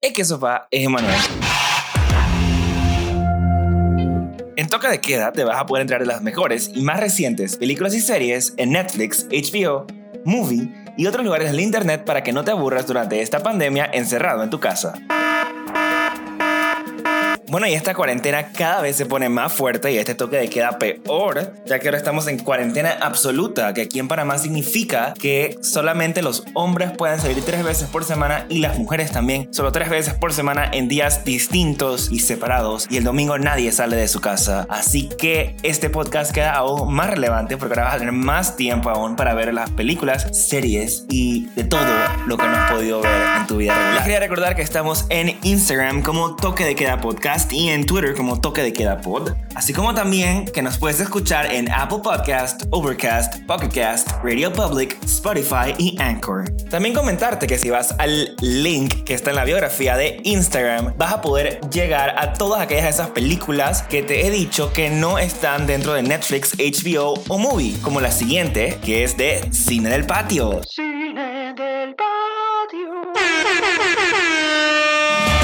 Es que sofá es Emanuel. En Toca de Queda te vas a poder entrar en las mejores y más recientes películas y series en Netflix, HBO, Movie y otros lugares del internet para que no te aburras durante esta pandemia encerrado en tu casa. Bueno, y esta cuarentena cada vez se pone más fuerte y este toque de queda peor, ya que ahora estamos en cuarentena absoluta, que aquí en Panamá significa que solamente los hombres pueden salir tres veces por semana y las mujeres también, solo tres veces por semana en días distintos y separados, y el domingo nadie sale de su casa. Así que este podcast queda aún más relevante porque ahora vas a tener más tiempo aún para ver las películas, series y de todo lo que no has podido ver en tu vida regular. Les quería recordar que estamos en Instagram como Toque de Queda Podcast y en Twitter como Toque de Queda Pod, así como también que nos puedes escuchar en Apple Podcast, Overcast, Pocket Cast, Radio Public, Spotify y Anchor. También comentarte que si vas al link que está en la biografía de Instagram, vas a poder llegar a todas aquellas de esas películas que te he dicho que no están dentro de Netflix, HBO o Movie, como la siguiente, que es de Cine del Patio. Cine del Patio.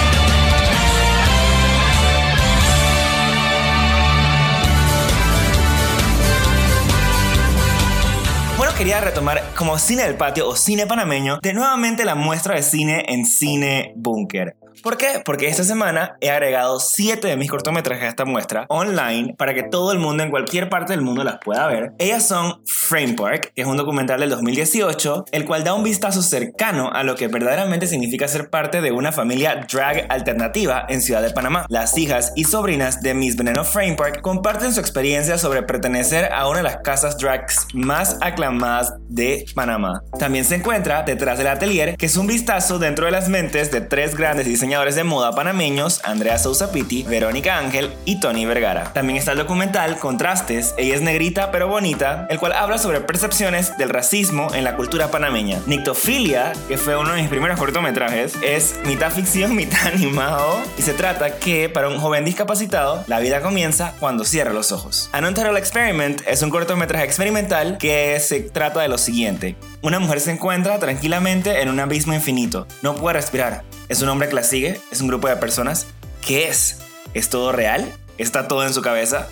Bueno, quería retomar como cine del patio o cine panameño de nuevamente la muestra de cine en Cine Bunker. ¿Por qué? Porque esta semana he agregado 7 de mis cortometrajes a esta muestra online para que todo el mundo en cualquier parte del mundo las pueda ver. Ellas son Frame Park, que es un documental del 2018, el cual da un vistazo cercano a lo que verdaderamente significa ser parte de una familia drag alternativa en Ciudad de Panamá. Las hijas y sobrinas de Miss Veneno Frame Park comparten su experiencia sobre pertenecer a una de las casas drags más aclamadas de Panamá. También se encuentra detrás del atelier, que es un vistazo dentro de las mentes de tres grandes diseñadores diseñadores de moda panameños Andrea Sousa Pitti, Verónica Ángel y Tony Vergara. También está el documental Contrastes, ella es negrita pero bonita, el cual habla sobre percepciones del racismo en la cultura panameña. Nictofilia, que fue uno de mis primeros cortometrajes, es mitad ficción, mitad animado y se trata que para un joven discapacitado la vida comienza cuando cierra los ojos. An Untitled Experiment es un cortometraje experimental que se trata de lo siguiente. Una mujer se encuentra tranquilamente en un abismo infinito. No puede respirar. Es un hombre la sigue, es un grupo de personas. ¿Qué es? ¿Es todo real? ¿Está todo en su cabeza?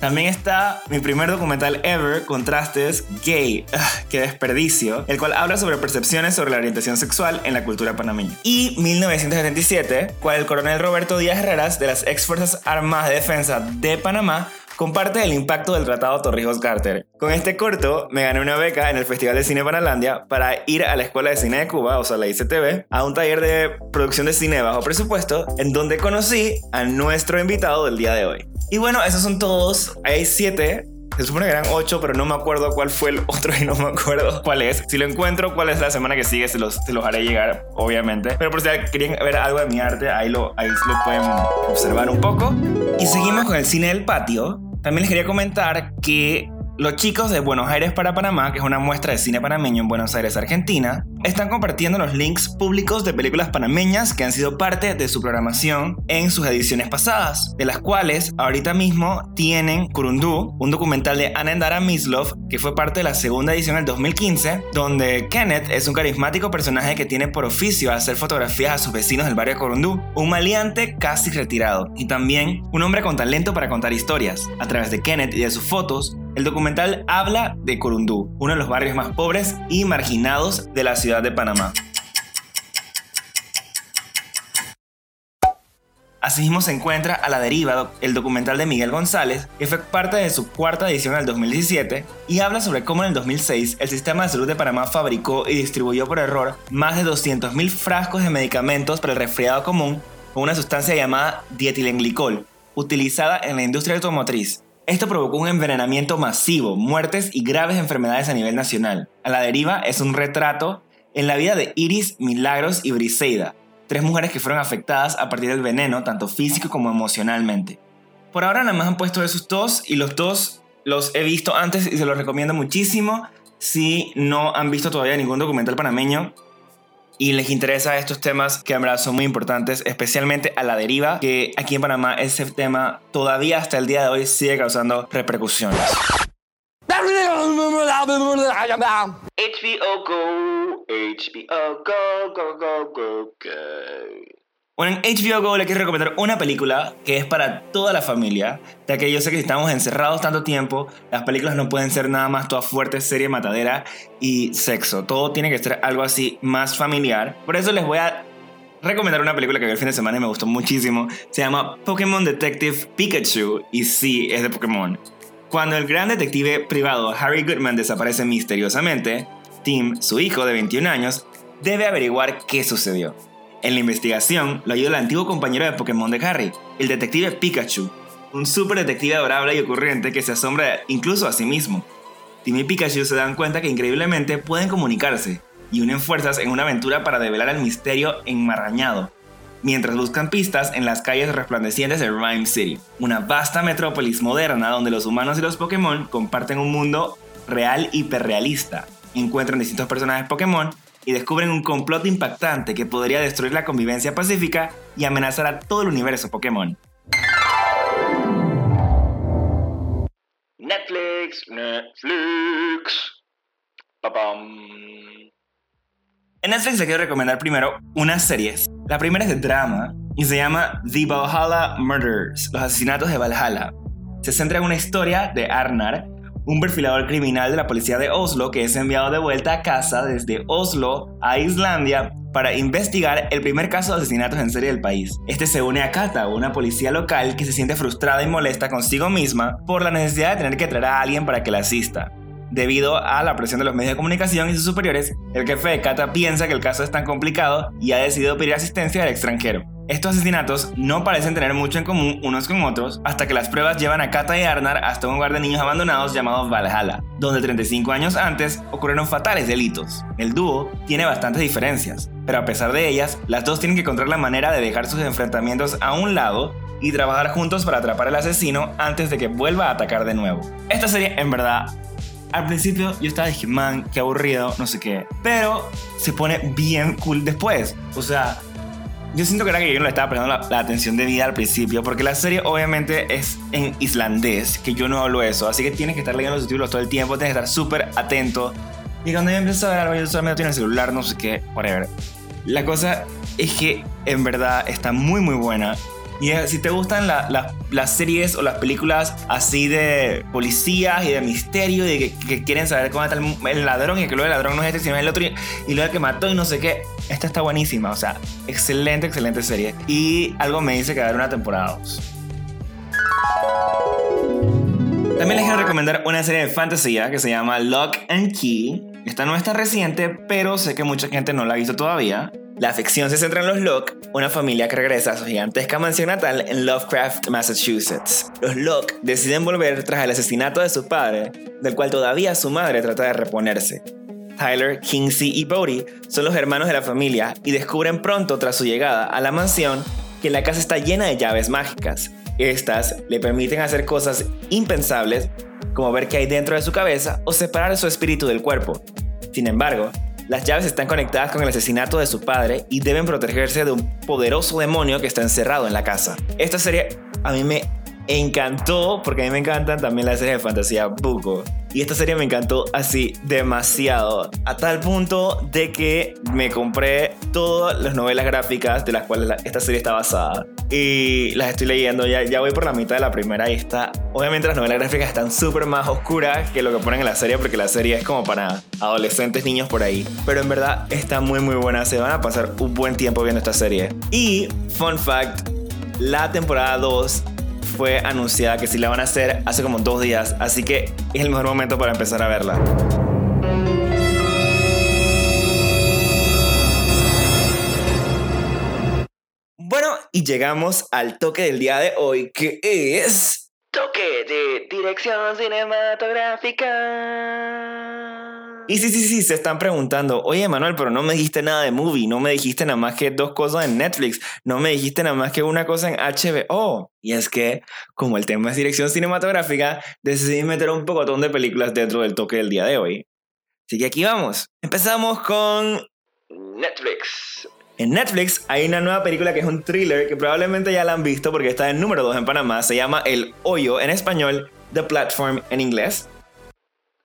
También está mi primer documental ever, Contrastes Gay, qué desperdicio, el cual habla sobre percepciones sobre la orientación sexual en la cultura panameña. Y 1977, cual el coronel Roberto Díaz Herreras de las ex Fuerzas Armadas de Defensa de Panamá comparte el impacto del Tratado Torrijos-Carter. Con este corto me gané una beca en el Festival de Cine Panalandia para ir a la Escuela de Cine de Cuba, o sea, la ICTV, a un taller de producción de cine bajo presupuesto, en donde conocí a nuestro invitado del día de hoy. Y bueno, esos son todos. Hay siete se supone que eran ocho, pero no me acuerdo cuál fue el otro y no me acuerdo cuál es. Si lo encuentro, cuál es la semana que sigue, se los, se los haré llegar, obviamente. Pero por si querían ver algo de mi arte, ahí lo, ahí lo pueden observar un poco. Y seguimos con el cine del patio. También les quería comentar que los chicos de Buenos Aires para Panamá, que es una muestra de cine panameño en Buenos Aires, Argentina, están compartiendo los links públicos de películas panameñas que han sido parte de su programación en sus ediciones pasadas, de las cuales ahorita mismo tienen Kurundú, un documental de Anandara Mislov, que fue parte de la segunda edición del 2015, donde Kenneth es un carismático personaje que tiene por oficio hacer fotografías a sus vecinos del barrio de Kurundú, un maleante casi retirado, y también un hombre con talento para contar historias. A través de Kenneth y de sus fotos, el documental habla de Corundú, uno de los barrios más pobres y marginados de la ciudad de Panamá. Asimismo se encuentra A la deriva, el documental de Miguel González, que fue parte de su cuarta edición en el 2017, y habla sobre cómo en el 2006 el sistema de salud de Panamá fabricó y distribuyó por error más de 200.000 frascos de medicamentos para el resfriado común con una sustancia llamada dietilenglicol, utilizada en la industria automotriz. Esto provocó un envenenamiento masivo, muertes y graves enfermedades a nivel nacional. A la deriva es un retrato en la vida de Iris, Milagros y Briseida, tres mujeres que fueron afectadas a partir del veneno, tanto físico como emocionalmente. Por ahora nada más han puesto esos dos y los dos los he visto antes y se los recomiendo muchísimo. Si no han visto todavía ningún documental panameño, y les interesa estos temas que en verdad son muy importantes, especialmente a la deriva, que aquí en Panamá ese tema todavía hasta el día de hoy sigue causando repercusiones. HBO Go, HBO Go, Go, Go, Go. Bueno, en HBO Go le quiero recomendar una película que es para toda la familia, ya que yo sé que si estamos encerrados tanto tiempo, las películas no pueden ser nada más toda fuerte, serie, matadera y sexo. Todo tiene que ser algo así más familiar. Por eso les voy a recomendar una película que vi el fin de semana y me gustó muchísimo. Se llama Pokémon Detective Pikachu y sí, es de Pokémon. Cuando el gran detective privado Harry Goodman desaparece misteriosamente, Tim, su hijo de 21 años, debe averiguar qué sucedió. En la investigación lo ayuda el antiguo compañero de Pokémon de Harry, el detective Pikachu, un super detective adorable y ocurrente que se asombra incluso a sí mismo. Tim y Pikachu se dan cuenta que increíblemente pueden comunicarse y unen fuerzas en una aventura para develar el misterio enmarrañado, mientras buscan pistas en las calles resplandecientes de Rhyme City, una vasta metrópolis moderna donde los humanos y los Pokémon comparten un mundo real hiperrealista, encuentran distintos personajes Pokémon y descubren un complot impactante que podría destruir la convivencia pacífica y amenazar a todo el universo Pokémon. Netflix, Netflix. En Netflix les quiero recomendar primero unas series. La primera es de drama y se llama The Valhalla Murders, los asesinatos de Valhalla. Se centra en una historia de Arnar, un perfilador criminal de la policía de Oslo que es enviado de vuelta a casa desde Oslo a Islandia para investigar el primer caso de asesinatos en serie del país. Este se une a Kata, una policía local que se siente frustrada y molesta consigo misma por la necesidad de tener que traer a alguien para que la asista. Debido a la presión de los medios de comunicación y sus superiores, el jefe de Kata piensa que el caso es tan complicado y ha decidido pedir asistencia al extranjero. Estos asesinatos no parecen tener mucho en común unos con otros hasta que las pruebas llevan a Kata y Arnar hasta un hogar de niños abandonados llamado Valhalla, donde 35 años antes ocurrieron fatales delitos. El dúo tiene bastantes diferencias, pero a pesar de ellas, las dos tienen que encontrar la manera de dejar sus enfrentamientos a un lado y trabajar juntos para atrapar al asesino antes de que vuelva a atacar de nuevo. Esta serie en verdad al principio yo estaba dije, man, qué aburrido, no sé qué. Pero se pone bien cool después. O sea, yo siento que era que yo no le estaba prestando la, atención de vida al principio, porque la serie obviamente es en islandés, que yo no hablo eso, así que tienes que estar leyendo los subtítulos todo el tiempo, tienes que estar súper atento. Y cuando yo empecé a ver algo, yo solamente tengo el celular, no sé qué, whatever. La cosa es que en verdad está muy muy buena. Y si te gustan las series o las películas así de policías y de misterio y que, quieren saber cómo está el, ladrón y que luego el ladrón no es este sino el otro y, y luego el que mató y no sé qué, esta está buenísima. O sea, excelente, excelente serie. Y algo me dice que va a haber una temporada 2. También les quiero recomendar una serie de fantasía que se llama Lock and Key. Esta no está reciente, pero sé que mucha gente no la ha visto todavía. La ficción se centra en los Locke, una familia que regresa a su gigantesca mansión natal en Lovecraft, Massachusetts. Los Locke deciden volver tras el asesinato de su padre, del cual todavía su madre trata de reponerse. Tyler, Kinsey y Bodie son los hermanos de la familia y descubren pronto tras su llegada a la mansión que la casa está llena de llaves mágicas. Estas le permiten hacer cosas impensables como ver qué hay dentro de su cabeza o separar su espíritu del cuerpo. Sin embargo, las llaves están conectadas con el asesinato de su padre y deben protegerse de un poderoso demonio que está encerrado en la casa. Esta serie a mí me encantó porque a mí me encantan también las series de fantasía buco. Y esta serie me encantó así demasiado. A tal punto de que me compré todas las novelas gráficas de las cuales esta serie está basada. Y las estoy leyendo. Ya, ya voy por la mitad de la primera y está. Obviamente las novelas gráficas están súper más oscuras que lo que ponen en la serie porque la serie es como para adolescentes, niños por ahí. Pero en verdad está muy muy buena. Se van a pasar un buen tiempo viendo esta serie. Y, fun fact, la temporada 2 fue anunciada que sí la van a hacer hace como dos días, así que es el mejor momento para empezar a verla. Bueno, y llegamos al toque del día de hoy, que es... Toque de dirección cinematográfica. Y sí, sí, sí, se están preguntando, oye Manuel, pero no me dijiste nada de movie, no me dijiste nada más que dos cosas en Netflix, no me dijiste nada más que una cosa en HBO. Y es que, como el tema es dirección cinematográfica, decidí meter un pocotón de películas dentro del toque del día de hoy. Así que aquí vamos. Empezamos con Netflix. En Netflix hay una nueva película que es un thriller que probablemente ya la han visto porque está en número 2 en Panamá. Se llama El Hoyo en español, The Platform en inglés.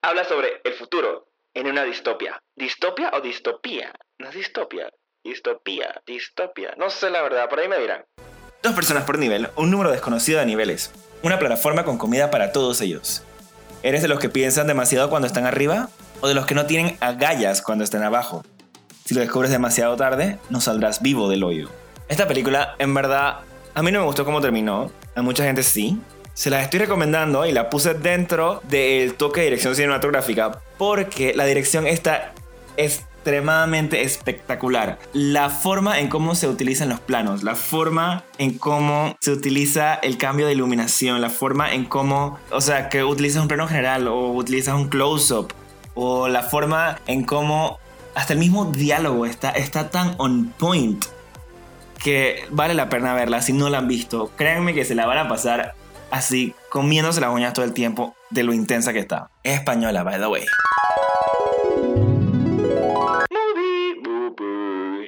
Habla sobre el futuro en una distopia. ¿Distopia o distopía? No es distopia. distopía, distopia. No sé la verdad, por ahí me dirán. Dos personas por nivel, un número desconocido de niveles. Una plataforma con comida para todos ellos. ¿Eres de los que piensan demasiado cuando están arriba? ¿O de los que no tienen agallas cuando están abajo? Si lo descubres demasiado tarde, no saldrás vivo del hoyo. Esta película, en verdad, a mí no me gustó cómo terminó. A mucha gente sí. Se la estoy recomendando y la puse dentro del toque de dirección cinematográfica porque la dirección está extremadamente espectacular. La forma en cómo se utilizan los planos, la forma en cómo se utiliza el cambio de iluminación, la forma en cómo, o sea, que utilizas un plano general o utilizas un close-up, o la forma en cómo hasta el mismo diálogo está, está tan on point que vale la pena verla si no la han visto. Créanme que se la van a pasar así, comiéndose las uñas todo el tiempo de lo intensa que está. Es española, by the way.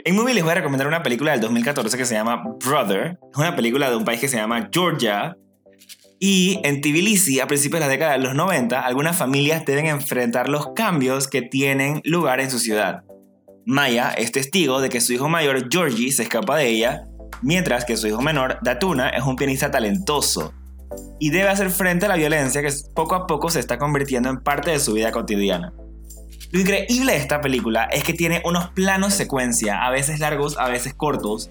En Movie les voy a recomendar una película del 2014 que se llama Brother. Es una película de un país que se llama Georgia. Y en Tbilisi, a principios de la década de los 90, algunas familias deben enfrentar los cambios que tienen lugar en su ciudad. Maya es testigo de que su hijo mayor, Georgie, se escapa de ella, mientras que su hijo menor, Datuna, es un pianista talentoso y debe hacer frente a la violencia que poco a poco se está convirtiendo en parte de su vida cotidiana. Lo increíble de esta película es que tiene unos planos secuencia, a veces largos, a veces cortos,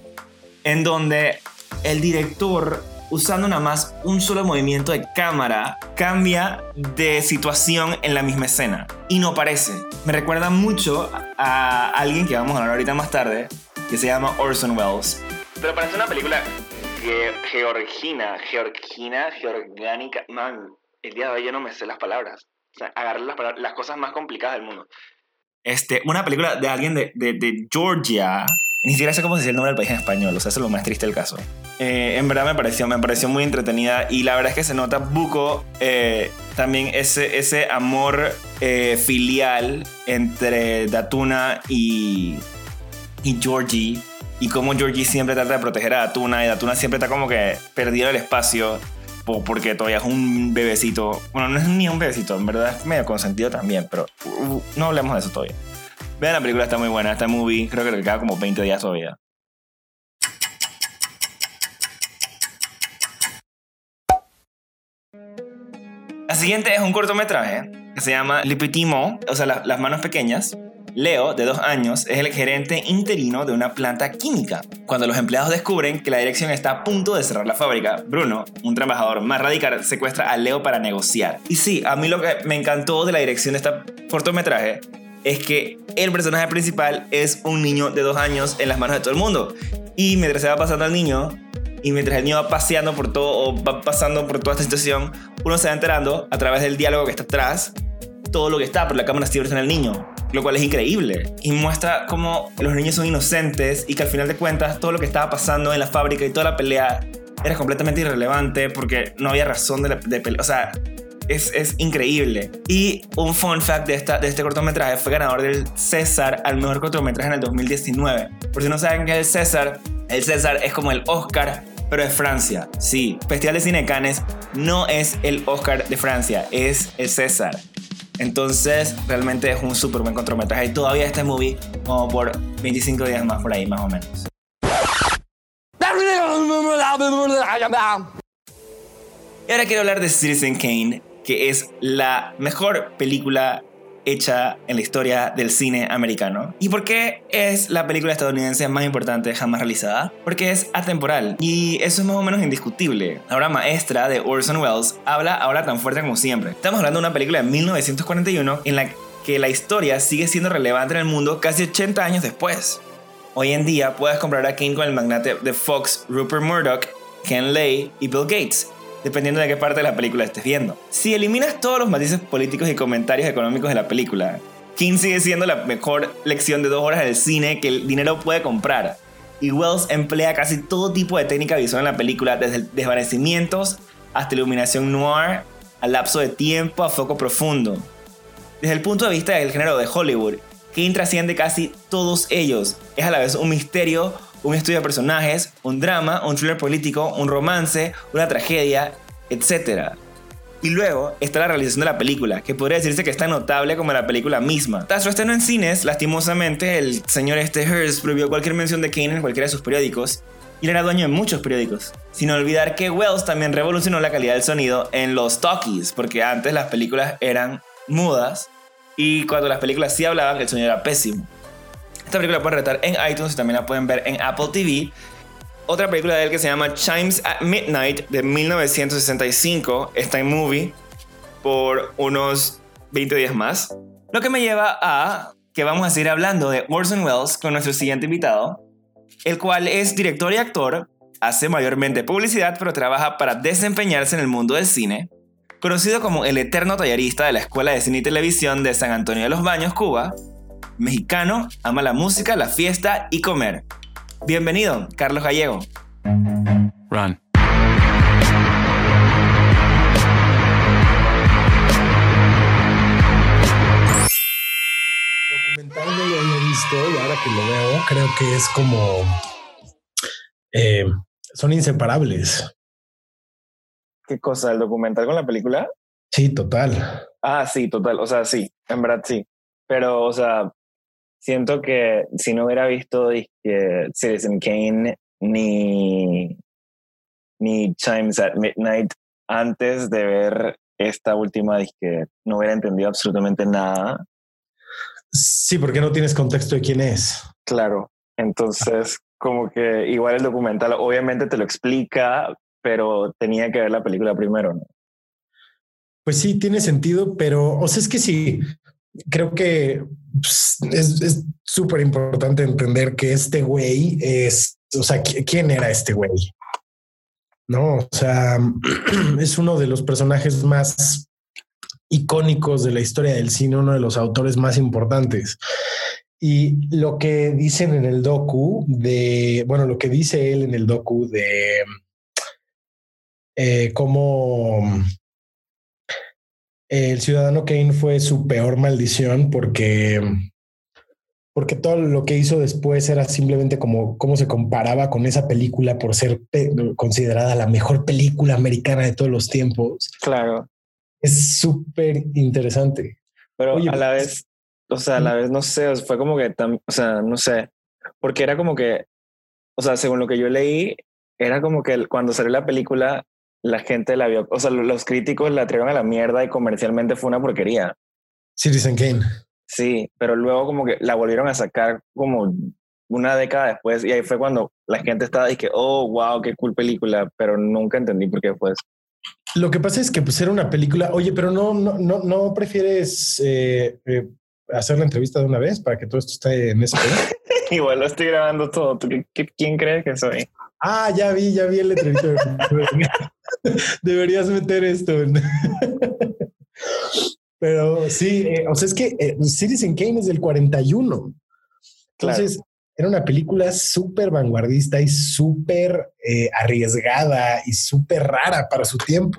en donde el director, usando nada más un solo movimiento de cámara, cambia de situación en la misma escena. Y no parece. Me recuerda mucho a alguien que vamos a hablar ahorita más tarde, que se llama Orson Welles. Pero parece una película georgina, georgina, georgánica. Man, el día de hoy yo no me sé las palabras. O sea, agarrar las, las cosas más complicadas del mundo. Este, una película de alguien de, de, Georgia. Ni siquiera sé cómo se dice el nombre del país en español, o sea, eso es lo más triste del caso. Eh, en verdad me pareció, me pareció muy entretenida y la verdad es que se nota buco eh, también ese, ese amor eh, filial entre Datuna y, y Georgie y cómo Georgie siempre trata de proteger a Datuna y Datuna siempre está como que perdido el espacio porque todavía es un bebecito. Bueno, no es ni un bebecito, en verdad es medio consentido también, pero uh, no hablemos de eso todavía. Vean la película, está muy buena, está movie, creo que le queda como 20 días todavía. La siguiente es un cortometraje que se llama Mot, o sea, las manos pequeñas. Leo, de dos años, es el gerente interino de una planta química. Cuando los empleados descubren que la dirección está a punto de cerrar la fábrica, Bruno, un trabajador más radical, secuestra a Leo para negociar. Y sí, a mí lo que me encantó de la dirección de este cortometraje es que el personaje principal es un niño de dos años en las manos de todo el mundo. Y mientras se va pasando al niño, y mientras el niño va paseando por todo o va pasando por toda esta situación, uno se va enterando a través del diálogo que está atrás todo lo que está, pero la cámara siempre está en el niño lo cual es increíble. Y muestra cómo los niños son inocentes y que al final de cuentas todo lo que estaba pasando en la fábrica y toda la pelea era completamente irrelevante porque no había razón de, de pelear. O sea, es, es, increíble. Y un fun fact de, esta, de este cortometraje fue ganador del César al mejor cortometraje en el 2019. Por si no saben qué es el César, el César es como el Oscar, pero es Francia. Sí, Festival de Cine Cannes no es el Oscar de Francia, es el César. Entonces, realmente es un súper buen cortometraje. Y todavía este movie como por 25 días más por ahí, más o menos. Y ahora quiero hablar de Citizen Kane, que es la mejor película hecha en la historia del cine americano. ¿Y por qué es la película estadounidense más importante jamás realizada? Porque es atemporal y eso es más o menos indiscutible. La obra maestra de Orson Welles habla ahora tan fuerte como siempre. Estamos hablando de una película de 1941 en la que la historia sigue siendo relevante en el mundo casi 80 años después. Hoy en día puedes comprar a King con el magnate de Fox, Rupert Murdoch, Ken Lay y Bill Gates dependiendo de qué parte de la película estés viendo. Si eliminas todos los matices políticos y comentarios económicos de la película, King sigue siendo la mejor lección de dos horas del cine que el dinero puede comprar. Y Wells emplea casi todo tipo de técnica visual en la película, desde desvanecimientos hasta iluminación noir, a lapso de tiempo, a foco profundo. Desde el punto de vista del género de Hollywood, King trasciende casi todos ellos. Es a la vez un misterio, un estudio de personajes, un drama, un thriller político, un romance, una tragedia, etc. Y luego está la realización de la película, que podría decirse que es tan notable como la película misma. Tras su estreno en cines, lastimosamente, el señor este prohibió cualquier mención de Kane en cualquiera de sus periódicos, y era dueño de muchos periódicos. Sin olvidar que Wells también revolucionó la calidad del sonido en los talkies, porque antes las películas eran mudas, y cuando las películas sí hablaban, el sonido era pésimo. Esta película la pueden retar en iTunes y también la pueden ver en Apple TV otra película de él que se llama Chimes at Midnight de 1965 está en movie por unos 20 días más. Lo que me lleva a que vamos a seguir hablando de Orson Welles con nuestro siguiente invitado, el cual es director y actor, hace mayormente publicidad, pero trabaja para desempeñarse en el mundo del cine. Conocido como el eterno tallerista de la Escuela de Cine y Televisión de San Antonio de los Baños, Cuba, mexicano, ama la música, la fiesta y comer. Bienvenido, Carlos Gallego. Run. Documental no lo había visto y ahora que lo veo, creo que es como. eh, son inseparables. ¿Qué cosa? ¿El documental con la película? Sí, total. Ah, sí, total. O sea, sí, en verdad sí. Pero, o sea, siento que si no hubiera visto dizque, Citizen Kane ni, ni Chimes at Midnight antes de ver esta última, dizque, no hubiera entendido absolutamente nada. Sí, porque no tienes contexto de quién es. Claro. Entonces, como que igual el documental obviamente te lo explica, pero tenía que ver la película primero, ¿no? Pues sí, tiene sentido, pero, o sea, es que sí, creo que pues, es súper importante entender que este güey es, o sea, ¿quién era este güey? No, o sea, es uno de los personajes más icónicos de la historia del cine, uno de los autores más importantes. Y lo que dicen en el docu de, bueno, lo que dice él en el docu de eh, cómo el ciudadano Kane fue su peor maldición porque porque todo lo que hizo después era simplemente como cómo se comparaba con esa película por ser considerada la mejor película americana de todos los tiempos. Claro. Es súper interesante. Pero Oye, a la vez, o sea, a la vez no sé, fue como que, o sea, no sé, porque era como que, o sea, según lo que yo leí, era como que cuando salió la película, la gente la vio, o sea, los críticos la trajeron a la mierda y comercialmente fue una porquería. Citizen Kane. Sí, pero luego como que la volvieron a sacar como una década después y ahí fue cuando la gente estaba y que, oh, wow, qué cool película, pero nunca entendí por qué fue eso. Lo que pasa es que pues era una película, oye, pero no, no, no, no prefieres eh, eh, hacer la entrevista de una vez para que todo esto esté en ese Igual lo estoy grabando todo. ¿Quién crees que soy? Ah, ya vi, ya vi el letrerito. Deberías meter esto. Pero sí, eh, o sea, es que eh, Citizen Kane es del 41. Entonces, claro. era una película súper vanguardista y súper eh, arriesgada y súper rara para su tiempo.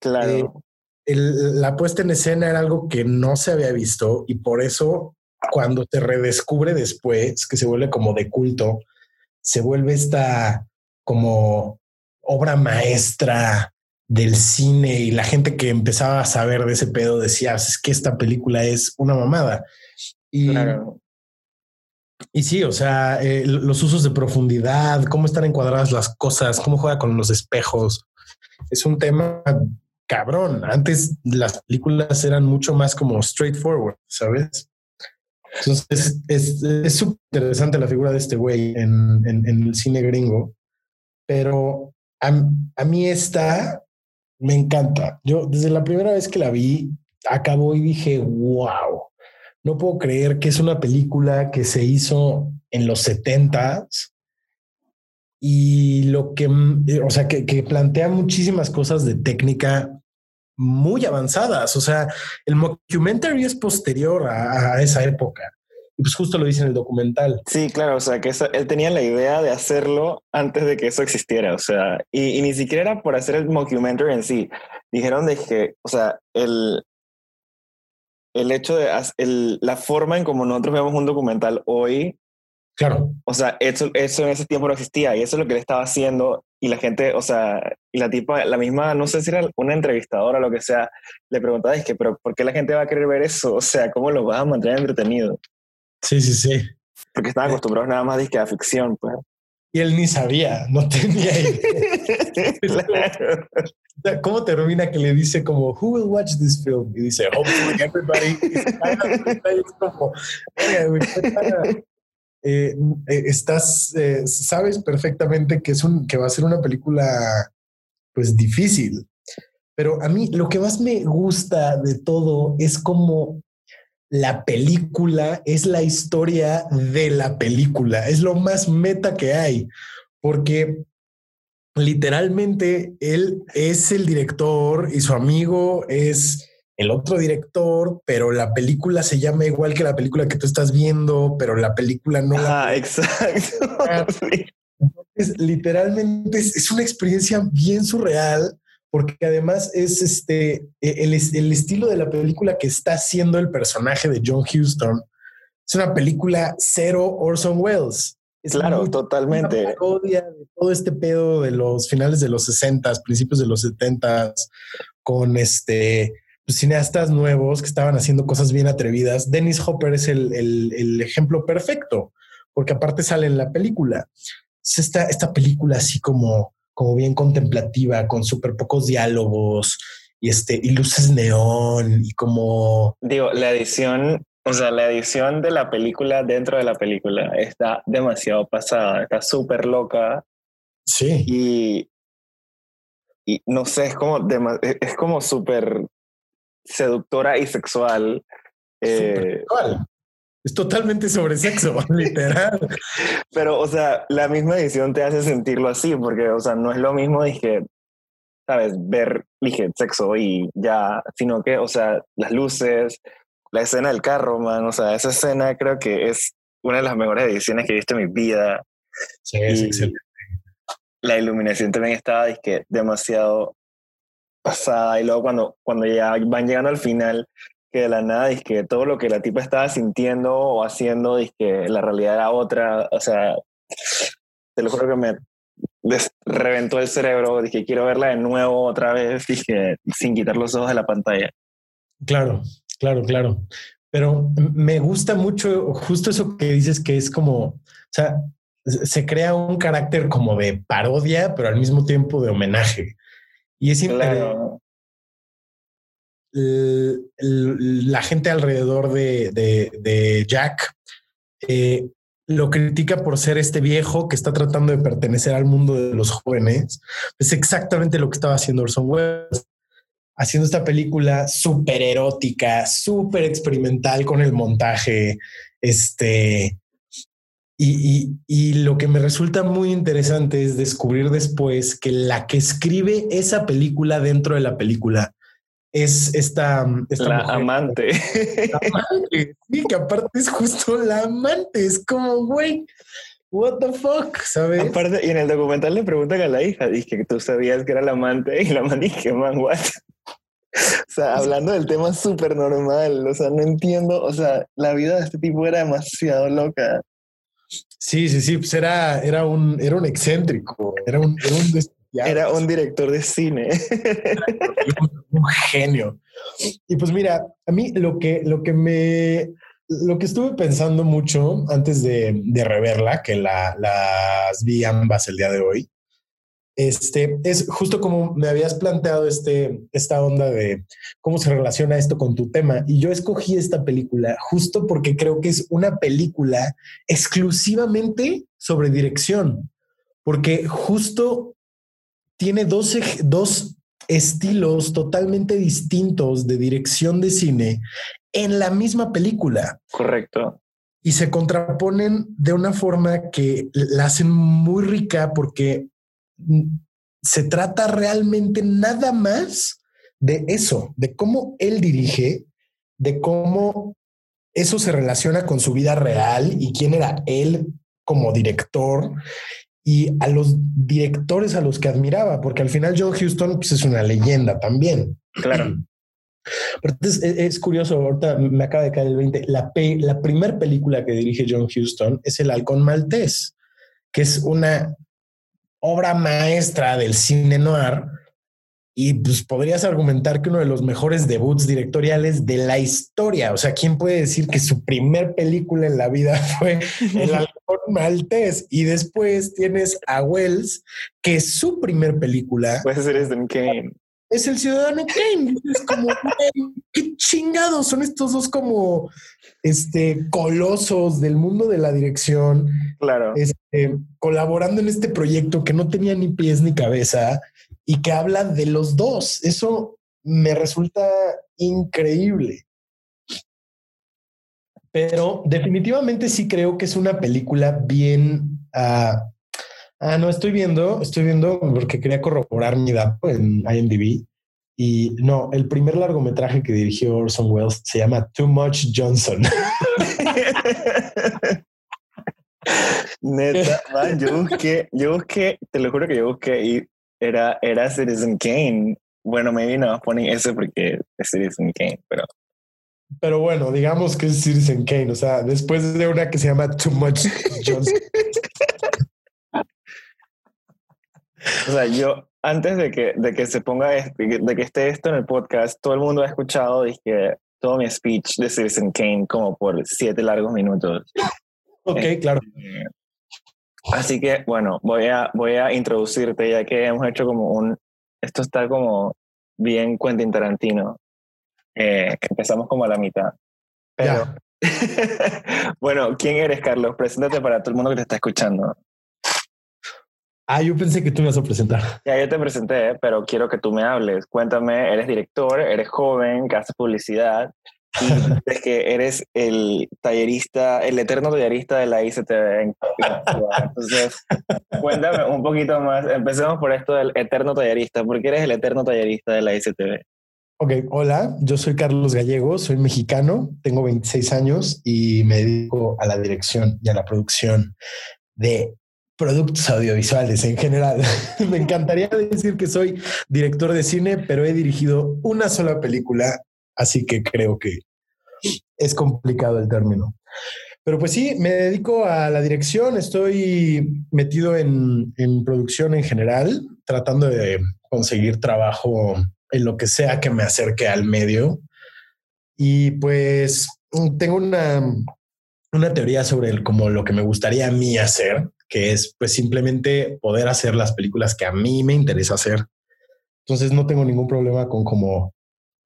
Claro. El, la puesta en escena era algo que no se había visto y por eso cuando te redescubre después, que se vuelve como de culto, se vuelve esta como obra maestra del cine y la gente que empezaba a saber de ese pedo decía, es que esta película es una mamada. Y, claro. y sí, o sea, eh, los usos de profundidad, cómo están encuadradas las cosas, cómo juega con los espejos, es un tema cabrón. Antes las películas eran mucho más como straightforward, ¿sabes? Entonces es súper interesante la figura de este güey en, en, en, el cine gringo, pero a, a, mí esta me encanta. Yo desde la primera vez que la vi, acabó y dije, wow, no puedo creer que es una película que se hizo en los setentas y lo que, o sea, que, que plantea muchísimas cosas de técnica muy avanzadas. O sea, el mockumentary es posterior a, esa época. Y pues justo lo dice en el documental. Sí, claro, o sea, que eso, él tenía la idea de hacerlo antes de que eso existiera, o sea, y, y, ni siquiera era por hacer el mockumentary en sí. Dijeron de que, o sea, el, el hecho de, el, la forma en como nosotros vemos un documental hoy, Claro. O sea, eso, eso en ese tiempo no existía y eso es lo que él estaba haciendo y la gente, o sea, y la tipa, la misma, no sé si era una entrevistadora o lo que sea, le preguntaba, es que, pero ¿por qué la gente va a querer ver eso? O sea, ¿cómo lo vas a mantener entretenido? Sí, sí, sí. Porque están acostumbrados nada más disque a ficción, pues. Y él ni sabía, no tenía Claro. idea. ¿Cómo termina que le dice como, who will watch this film? Y dice, hopefully everybody. Es como, "Oiga, güey, ¿qué tal? Eh, eh, estás, eh, sabes perfectamente que es un, que va a ser una película, pues difícil. Pero a mí lo que más me gusta de todo es como la película es la historia de la película. Es lo más meta que hay, porque literalmente él es el director y su amigo es el otro director, pero la película se llama igual que la película que tú estás viendo, pero la película no la Ah, exacto. Sí. es literalmente es, es una experiencia bien surreal porque además es este el, el estilo de la película que está haciendo el personaje de John Huston. Es una película cero Orson Welles. Es Claro, muy- totalmente. una parodia de todo este pedo de los finales de los 60, principios de los 70 con este pues, cineastas nuevos que estaban haciendo cosas bien atrevidas. Dennis Hopper es el, el- el ejemplo perfecto, porque aparte sale en la película. Es esta, esta película así como, como bien contemplativa, con súper pocos diálogos y, este, y luces neón y como... Digo, la edición, o sea, la edición de la película dentro de la película está demasiado pasada, está súper loca Sí, y, y no sé, es como, es es como súper seductora y sexual. Eh, sexual. Es totalmente sobre sexo, literal. pero, o sea, la misma edición te hace sentirlo así, porque, o sea, no es lo mismo, dije, sabes, ver, dije, sexo y ya, sino que, o sea, las luces, la escena del carro, man, o sea, esa escena creo que es una de las mejores ediciones que he visto en mi vida. Sí, es Y excelente. La iluminación también estaba, dije, demasiado pasada. Y luego cuando, cuando ya van llegando al final, que de la nada, dije, todo lo que la tipa estaba sintiendo o haciendo, dije, la realidad era otra. O sea, te lo juro que me reventó el cerebro. Dije, quiero verla de nuevo otra vez, dije, sin quitar los ojos de la pantalla. Claro, claro, claro. Pero me gusta mucho justo eso que dices que es como, o sea, se crea un carácter como de parodia, pero al mismo tiempo de homenaje. Y es. Claro. La gente alrededor de, de- de Jack eh, lo critica por ser este viejo que está tratando de pertenecer al mundo de los jóvenes. Es exactamente lo que estaba haciendo Orson Welles, haciendo esta película súper erótica, súper experimental con el montaje. Este. Y, y- y lo que me resulta muy interesante es descubrir después que la que escribe esa película dentro de la película es esta, esta La mujer. amante. La amante. Sí, que aparte es justo la amante. Es como, güey, what the fuck, ¿sabes? Aparte, y en el documental le preguntan a la hija, dije que tú sabías que era la amante, y la amante dije, man, what? O sea, hablando del tema súper normal, o sea, no entiendo, o sea, la vida de este tipo era demasiado loca. Sí, sí, sí, pues era, era, un, era un excéntrico, era un, era un desviado, Era un director de cine. un genio. Y pues mira, a mí lo que, lo que me, lo que estuve pensando mucho antes de, de reverla, que la, las vi ambas el día de hoy, este es justo como me habías planteado este, esta onda de cómo se relaciona esto con tu tema. Y yo escogí esta película justo porque creo que es una película exclusivamente sobre dirección, porque justo tiene dos, dos estilos totalmente distintos de dirección de cine en la misma película Correcto. y se contraponen de una forma que la hacen muy rica porque se trata realmente nada más de eso, de cómo él dirige, de cómo eso se relaciona con su vida real y quién era él como director y a los directores a los que admiraba, porque al final John Huston pues, es una leyenda también. Claro. Pero entonces es, es curioso, ahorita me acaba de caer el 20. La, pe- la primera película que dirige John Huston es El Halcón Maltés, que es una obra maestra del cine noir. Y pues podrías argumentar que uno de los mejores debuts directoriales de la historia. O sea, ¿quién puede decir que su primer película en la vida fue El Halcón Maltés? Y después tienes a Wells, que su primer película Puede ser Citizen Kane. es el ciudadano Kane. Es como, qué chingados son estos dos como este colosos del mundo de la dirección, Claro. este, colaborando en este proyecto que no tenía ni pies ni cabeza y que habla de los dos. Eso me resulta increíble. Pero definitivamente sí creo que es una película bien. ah, ah, no, estoy viendo, estoy viendo porque quería corroborar mi dato en IMDb. Y no, el primer largometraje que dirigió Orson Welles se llama Too Much Johnson. Neta, yo busqué, yo busqué, te lo juro que yo busqué y era, era Citizen Kane. Bueno, maybe no ponen eso porque es Citizen Kane, pero Pero bueno, digamos que es Citizen Kane. O sea, después de una que se llama Too Much Johnson. O sea, yo antes de que, de que se ponga esto, de que esté esto en el podcast, todo el mundo ha escuchado dije, todo mi speech de Citizen Kane como por siete largos minutos. Ok, claro. Así que, bueno, voy a, voy a introducirte ya que hemos hecho como un... Esto está como bien Quentin Tarantino. Eh, empezamos como a la mitad. Pero, bueno, ¿quién eres, Carlos? Preséntate para todo el mundo que te está escuchando. Ah, yo pensé que tú me ibas a presentar. Ya yo te presenté, pero quiero que tú me hables. Cuéntame, eres director, eres joven, que haces publicidad, y es que eres el tallerista, el eterno tallerista de la ICTV. en- Entonces, cuéntame un poquito más. Empecemos por esto del eterno tallerista. ¿Por qué eres el eterno tallerista de la ICTV? Ok, hola, yo soy Carlos Gallego, soy mexicano, tengo 26 años y me dedico a la dirección y a la producción de productos audiovisuales en general. me encantaría decir que soy director de cine, pero he dirigido una sola película, así que creo que es complicado el término. Pero pues sí, me dedico a la dirección, estoy metido en, en producción en general, tratando de conseguir trabajo en lo que sea que me acerque al medio. Y pues tengo una, una teoría sobre el, como lo que me gustaría a mí hacer, que es pues simplemente poder hacer las películas que a mí me interesa hacer. Entonces no tengo ningún problema con como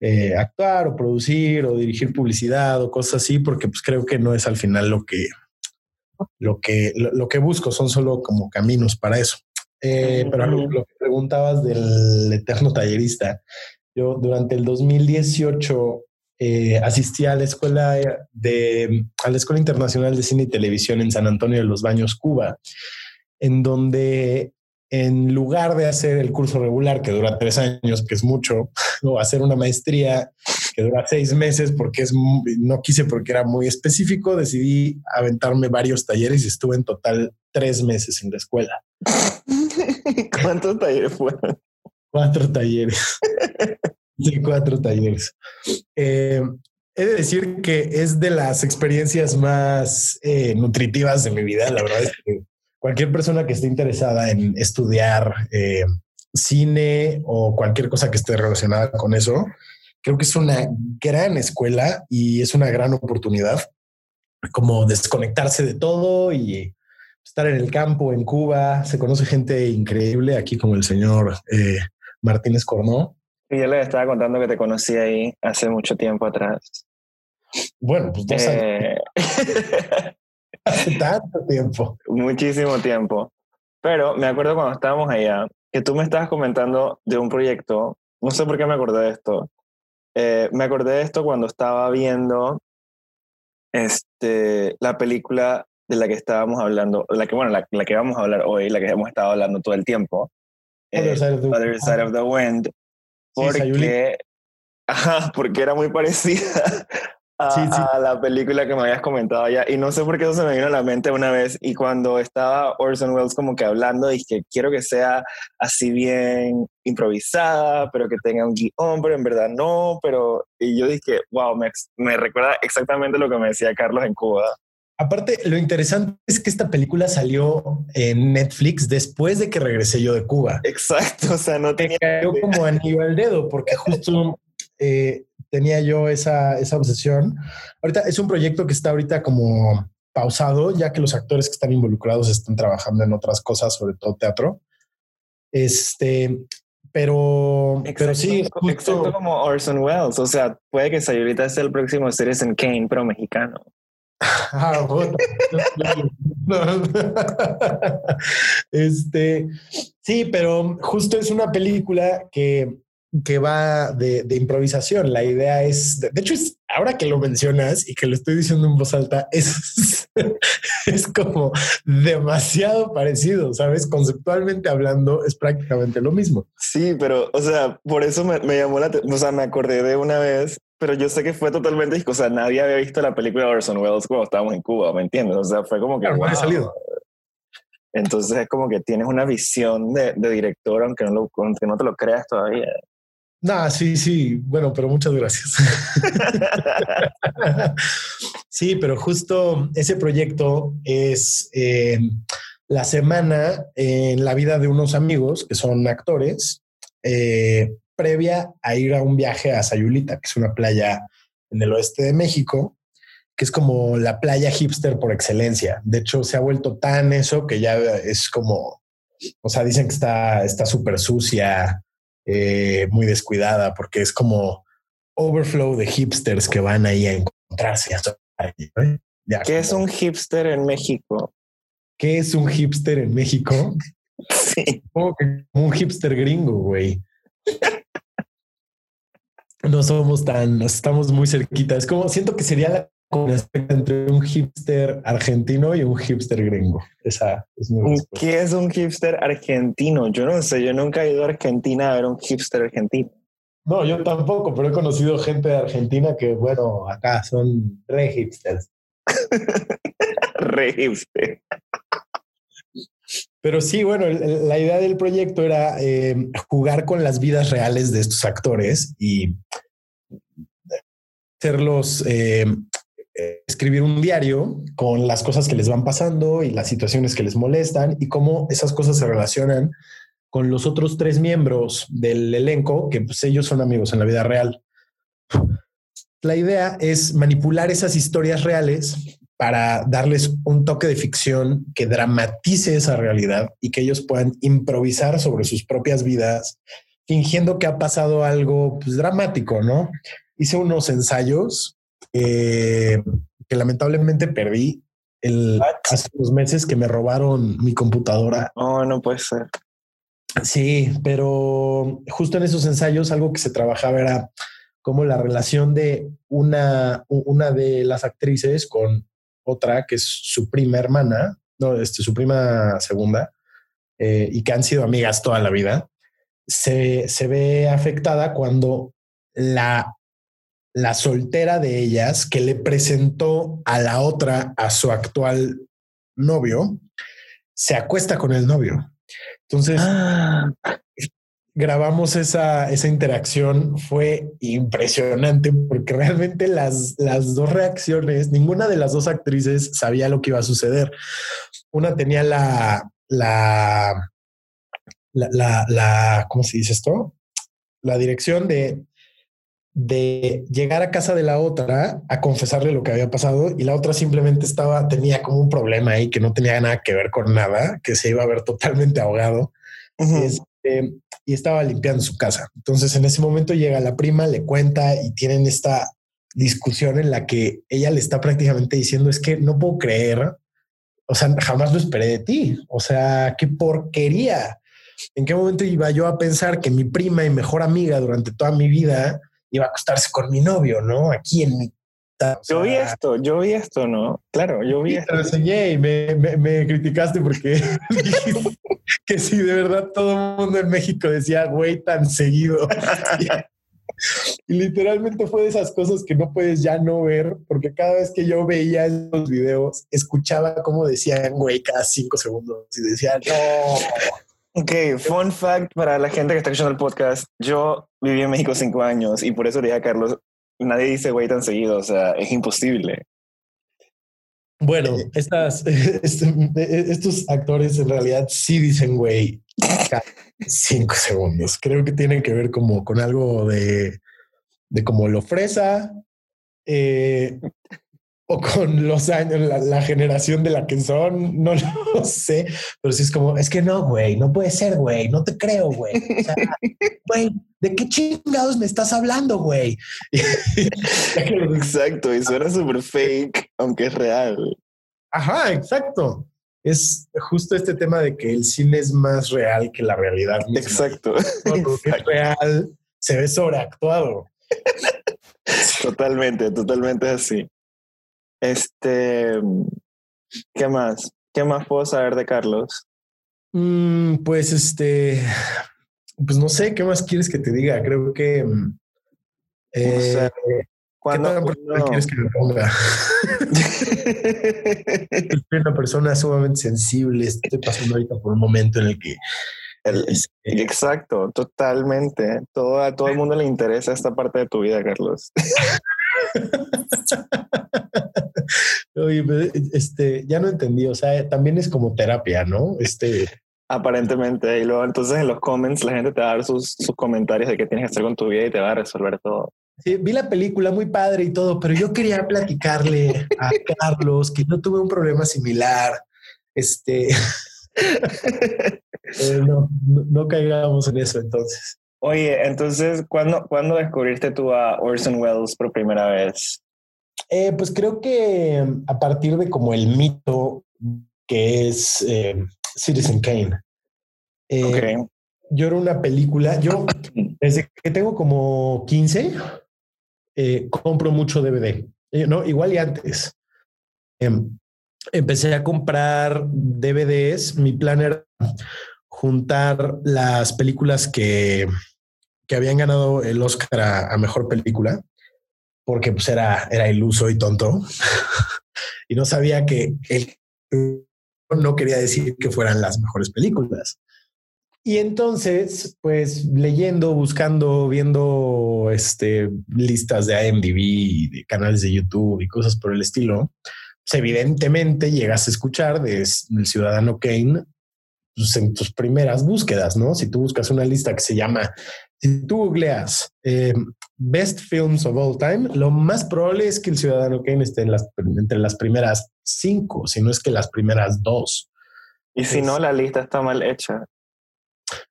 eh, actuar o producir o dirigir publicidad o cosas así, porque pues creo que no es al final lo que lo que lo, lo que busco, son solo como caminos para eso. Eh, pero lo, lo que preguntabas del eterno tallerista, yo durante el 2018 eh, asistí a la escuela de a la Escuela Internacional de Cine y Televisión en San Antonio de los Baños, Cuba, en donde en lugar de hacer el curso regular que dura tres años, que es mucho, o hacer una maestría que dura seis meses porque es no quise porque era muy específico, decidí aventarme varios talleres y estuve en total tres meses en la escuela. ¿Cuántos talleres fueron? Cuatro talleres. Sí, cuatro talleres. Eh, he de decir que es de las experiencias más eh, nutritivas de mi vida. La verdad es que cualquier persona que esté interesada en estudiar eh, cine o cualquier cosa que esté relacionada con eso, creo que es una gran escuela y es una gran oportunidad como desconectarse de todo y estar en el campo en Cuba. Se conoce gente increíble aquí como el señor eh, Martínez Cornó. Y yo les estaba contando que te conocí ahí hace mucho tiempo atrás. Bueno, pues dos años, Eh, hace tanto tiempo. muchísimo tiempo. Pero me acuerdo cuando estábamos allá, que tú me estabas comentando de un proyecto, no sé por qué me acordé de esto. Eh, me acordé de esto cuando estaba viendo este, la película de la que estábamos hablando, la que, bueno, la, la que vamos a hablar hoy, la que hemos estado hablando todo el tiempo. eh, Other Side of the- Other Side of the Wind, Sí, porque, ajá, porque era muy parecida a, Sí, sí. a la película que me habías comentado ya. Y no sé por qué eso se me vino a la mente una vez. Y cuando estaba Orson Welles como que hablando, dije, quiero que sea así bien improvisada, pero que tenga un guion, pero en verdad no. Pero, y yo dije, wow, me, me recuerda exactamente lo que me decía Carlos en Cuba. Aparte, lo interesante es que esta película salió en Netflix después de que regresé yo de Cuba. Exacto, o sea, no tenía... cayó como anillo al dedo porque justo eh, tenía yo esa, esa obsesión. Ahorita es un proyecto que está ahorita como pausado, ya que los actores que están involucrados están trabajando en otras cosas, sobre todo teatro. Este, pero, pero sí, Exacto, como Orson Welles, o sea, puede que Sayulita sea el próximo Citizen Kane, pero mexicano. Ah, bueno. este, sí, pero justo es una película que, que va de, de improvisación. La idea es, de, de hecho, es ahora que lo mencionas y que lo estoy diciendo en voz alta, es, es como demasiado parecido, ¿sabes? Conceptualmente hablando, es prácticamente lo mismo. Sí, pero, o sea, por eso me, me llamó la atención, o sea, me acordé de una vez, pero yo sé que fue totalmente, o sea, nadie había visto la película de Orson Welles cuando estábamos en Cuba, ¿me entiendes? O sea, fue como que... Claro, no wow. salido. Entonces es como que tienes una visión de, de director, aunque no, lo, aunque no te lo creas todavía. No, sí, sí, bueno, pero muchas gracias. sí, pero justo ese proyecto es eh, la semana en la vida de unos amigos que son actores, eh, previa a ir a un viaje a Sayulita, que es una playa en el oeste de México, que es como la playa hipster por excelencia. De hecho, se ha vuelto tan eso que ya es como, o sea, dicen que está está súper sucia, eh, muy descuidada, porque es como overflow de hipsters que van ahí a encontrarse. ¿Qué es un hipster en México? ¿Qué es un hipster en México? Sí. Que un hipster gringo, güey. No somos tan, estamos muy cerquita. Es como siento que sería la combinación entre un hipster argentino y un hipster gringo. Esa es mi respuesta. ¿Qué es un hipster argentino? Yo no sé, yo nunca he ido a Argentina a ver un hipster argentino. No, yo tampoco, pero he conocido gente de Argentina que, bueno, acá son re hipsters. Re hipster. Pero sí, bueno, la idea del proyecto era eh, jugar con las vidas reales de estos actores y hacerlos eh, escribir un diario con las cosas que les van pasando y las situaciones que les molestan y cómo esas cosas se relacionan con los otros tres miembros del elenco, que pues ellos son amigos en la vida real. La idea es manipular esas historias reales para darles un toque de ficción que dramatice esa realidad y que ellos puedan improvisar sobre sus propias vidas, fingiendo que ha pasado algo pues, dramático, ¿no? Hice unos ensayos eh, que lamentablemente perdí el, hace unos meses que me robaron mi computadora. Oh, no puede ser. Sí, pero justo en esos ensayos algo que se trabajaba era como la relación de una, una de las actrices con otra que es su prima hermana, no, este, su prima segunda, eh, y que han sido amigas toda la vida, se, se ve afectada cuando la, la soltera de ellas que le presentó a la otra, a su actual novio, se acuesta con el novio. Entonces, Ah, grabamos esa, esa interacción fue impresionante porque realmente las, las dos reacciones, ninguna de las dos actrices sabía lo que iba a suceder. Una tenía la, la, la, la, la ¿cómo se dice esto? La dirección de, de llegar a casa de la otra a confesarle lo que había pasado y la otra simplemente estaba, tenía como un problema ahí que no tenía nada que ver con nada, que se iba a ver totalmente ahogado. Este, y estaba limpiando su casa. Entonces en ese momento llega la prima, le cuenta y tienen esta discusión en la que ella le está prácticamente diciendo es que no puedo creer, o sea, jamás lo esperé de ti, o sea, qué porquería. ¿En qué momento iba yo a pensar que mi prima y mejor amiga durante toda mi vida iba a acostarse con mi novio, no? Aquí en mi... o Yo vi esto, yo vi esto, ¿no? Claro, yo vi esto. te lo enseñé y me, me- me criticaste porque que si de verdad todo el mundo en México decía güey tan seguido. Y literalmente fue de esas cosas que no puedes ya no ver, porque cada vez que yo veía esos videos, escuchaba cómo decían güey cada cinco segundos y decía no. Ok, fun fact para la gente que está escuchando el podcast. Yo viví en México cinco años y por eso le dije a Carlos, nadie dice güey tan seguido, o sea, es imposible. Bueno, estas, este, estos actores en realidad sí dicen, güey, cinco segundos. Creo que tienen que ver como con algo de, de como lo fresa, eh, o con los años, la, la generación de la que son, no lo sé, pero sí es como, es que no, güey, no puede ser, güey, no te creo, güey. O sea, güey, ¿de qué chingados me estás hablando, güey? Exacto, y suena súper fake, aunque es real. Ajá, exacto. Es justo este tema de que el cine es más real que la realidad. misma. Exacto. Todo que es real se ve sobreactuado. Totalmente, totalmente así. Este, ¿qué más? ¿Qué más puedo saber de Carlos? Mm, pues este, pues no sé, ¿qué más quieres que te diga? Creo que... mm, eh, sé. ¿Qué ¿Cuándo, tan personal cuándo- quieres que me ponga? Soy una persona sumamente sensible. Estoy pasando ahorita por un momento en el que El- este, Exacto, totalmente. Todo, a todo el mundo le interesa esta parte de tu vida, Carlos. Oye, este, ya no entendí. O sea, también es como terapia, ¿no? Este, Aparentemente. Y luego entonces en los comments la gente te va a dar sus, sus comentarios de qué tienes que hacer con tu vida y te va a resolver todo. sí, vi la película muy padre y todo, pero yo quería platicarle a Carlos que no tuve un problema similar. Este, eh, no, no, no caigamos en eso entonces. Oye, entonces, ¿cuándo, ¿cuándo descubriste tú a Orson Welles por primera vez? Eh, pues creo que a partir de como el mito que es eh, Citizen Kane. Eh, Ok. Yo era una película, yo desde que tengo como 15, eh, compro mucho DVD, no, igual y antes. Em, empecé a comprar DVDs, mi plan era juntar las películas que, que habían ganado el Oscar a, mejor película, porque pues era, era iluso y tonto, y no sabía que el no quería decir que fueran las mejores películas. Y entonces, pues leyendo, buscando, viendo este, listas de IMDb, de canales de YouTube y cosas por el estilo, pues evidentemente llegas a escuchar de del Ciudadano Kane pues, en tus primeras búsquedas, ¿no? Si tú buscas una lista que se llama, si tú googleas eh, Best Films of All Time, lo más probable es que el Ciudadano Kane esté en las, entre las primeras cinco, si no es que las primeras dos. Y si Es- no, la lista está mal hecha.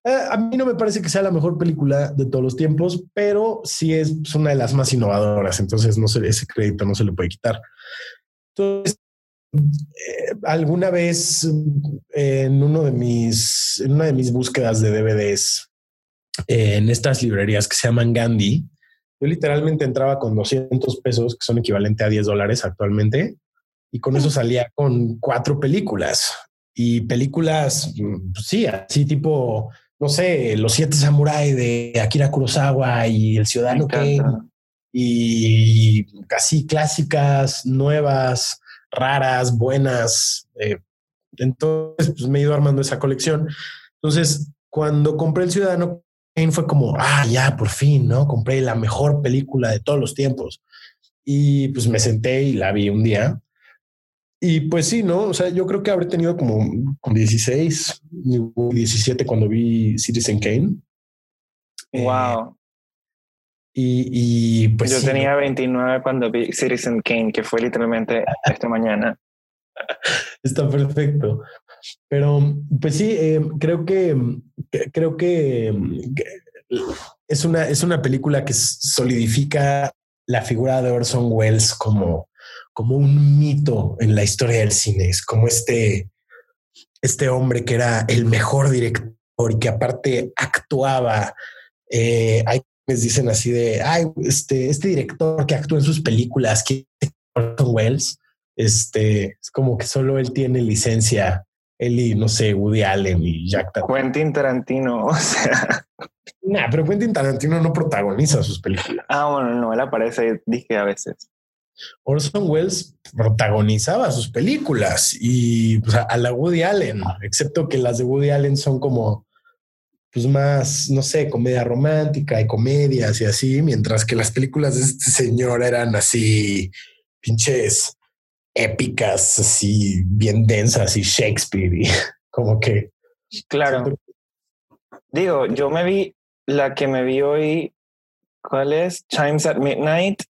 Eh, a mí no me parece que sea la mejor película de todos los tiempos, pero sí es una de las más innovadoras. Entonces, no se, ese crédito no se le puede quitar. Entonces, eh, alguna vez eh, en uno de mis, en una de mis búsquedas de DVDs eh, en estas librerías que se llaman Gandhi, yo literalmente entraba con 200 pesos, que son equivalente a 10 dólares actualmente, y con eso salía con cuatro películas. Y películas, mm, pues sí, así tipo, no sé, Los Siete Samurai de Akira Kurosawa y El Ciudadano Kane y casi clásicas, nuevas, raras, buenas. eh, entonces, pues me he ido armando esa colección. Entonces, cuando compré El Ciudadano fue como, ah, ya, por fin, ¿no? Compré la mejor película de todos los tiempos. Y pues me senté y la vi un día. Y pues sí, ¿no? O sea, yo creo que habré tenido como 16, 17 cuando vi Citizen Kane. Eh, Wow. Y, y pues Yo tenía 29 cuando vi Citizen Kane, que fue literalmente esta mañana. Está perfecto. Pero, pues sí, eh, creo que, que- creo que, que es una, es una película que solidifica la figura de Orson Welles como, como un mito en la historia del cine. Es como este, este hombre que era el mejor director y que aparte actuaba. Eh, hay quienes dicen así de, ay, este, este director que actúa en sus películas, que Orson Welles, este, es como que solo él tiene licencia. Él y no sé, Woody Allen y Jack Tarantino. Quentin Tarantino, o sea. Nah, pero Quentin Tarantino no protagoniza sus películas. Ah, bueno, no, él aparece, dije a veces. Orson Welles protagonizaba sus películas y pues, a la Woody Allen, excepto que las de Woody Allen son como pues más, no sé, comedia romántica y comedias y así, mientras que las películas de este señor eran así pinches épicas, así bien densas y Shakespeare y como que. Claro. Digo, yo me vi la que me vi hoy. ¿Cuál es? Chimes at Midnight.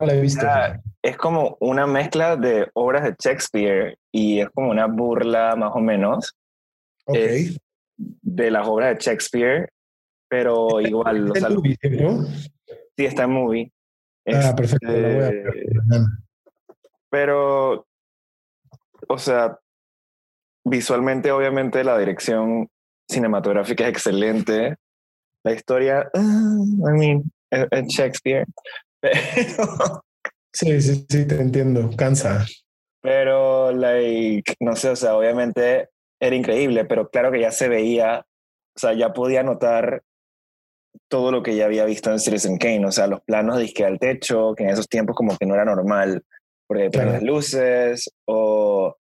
No la he visto. Ah, es como una mezcla de obras de Shakespeare y es como una burla más o menos ok. es- de las obras de Shakespeare, pero igual, o ¿Está sea, en movie, ¿no? sí está en movie. Ah, perfecto. la voy a ver Este. Pero, o sea, visualmente, obviamente, la dirección cinematográfica es excelente. La historia, ah, I mean, es Shakespeare. Pero, Sí, sí, sí, te entiendo. Cansa. pero, like, no sé, o sea, obviamente era increíble, pero claro que ya se veía, o sea, ya podía notar todo lo que ya había visto en Citizen Kane, o sea, los planos de izquierda al techo, que en esos tiempos como que no era normal, porque ponen Claro. las luces o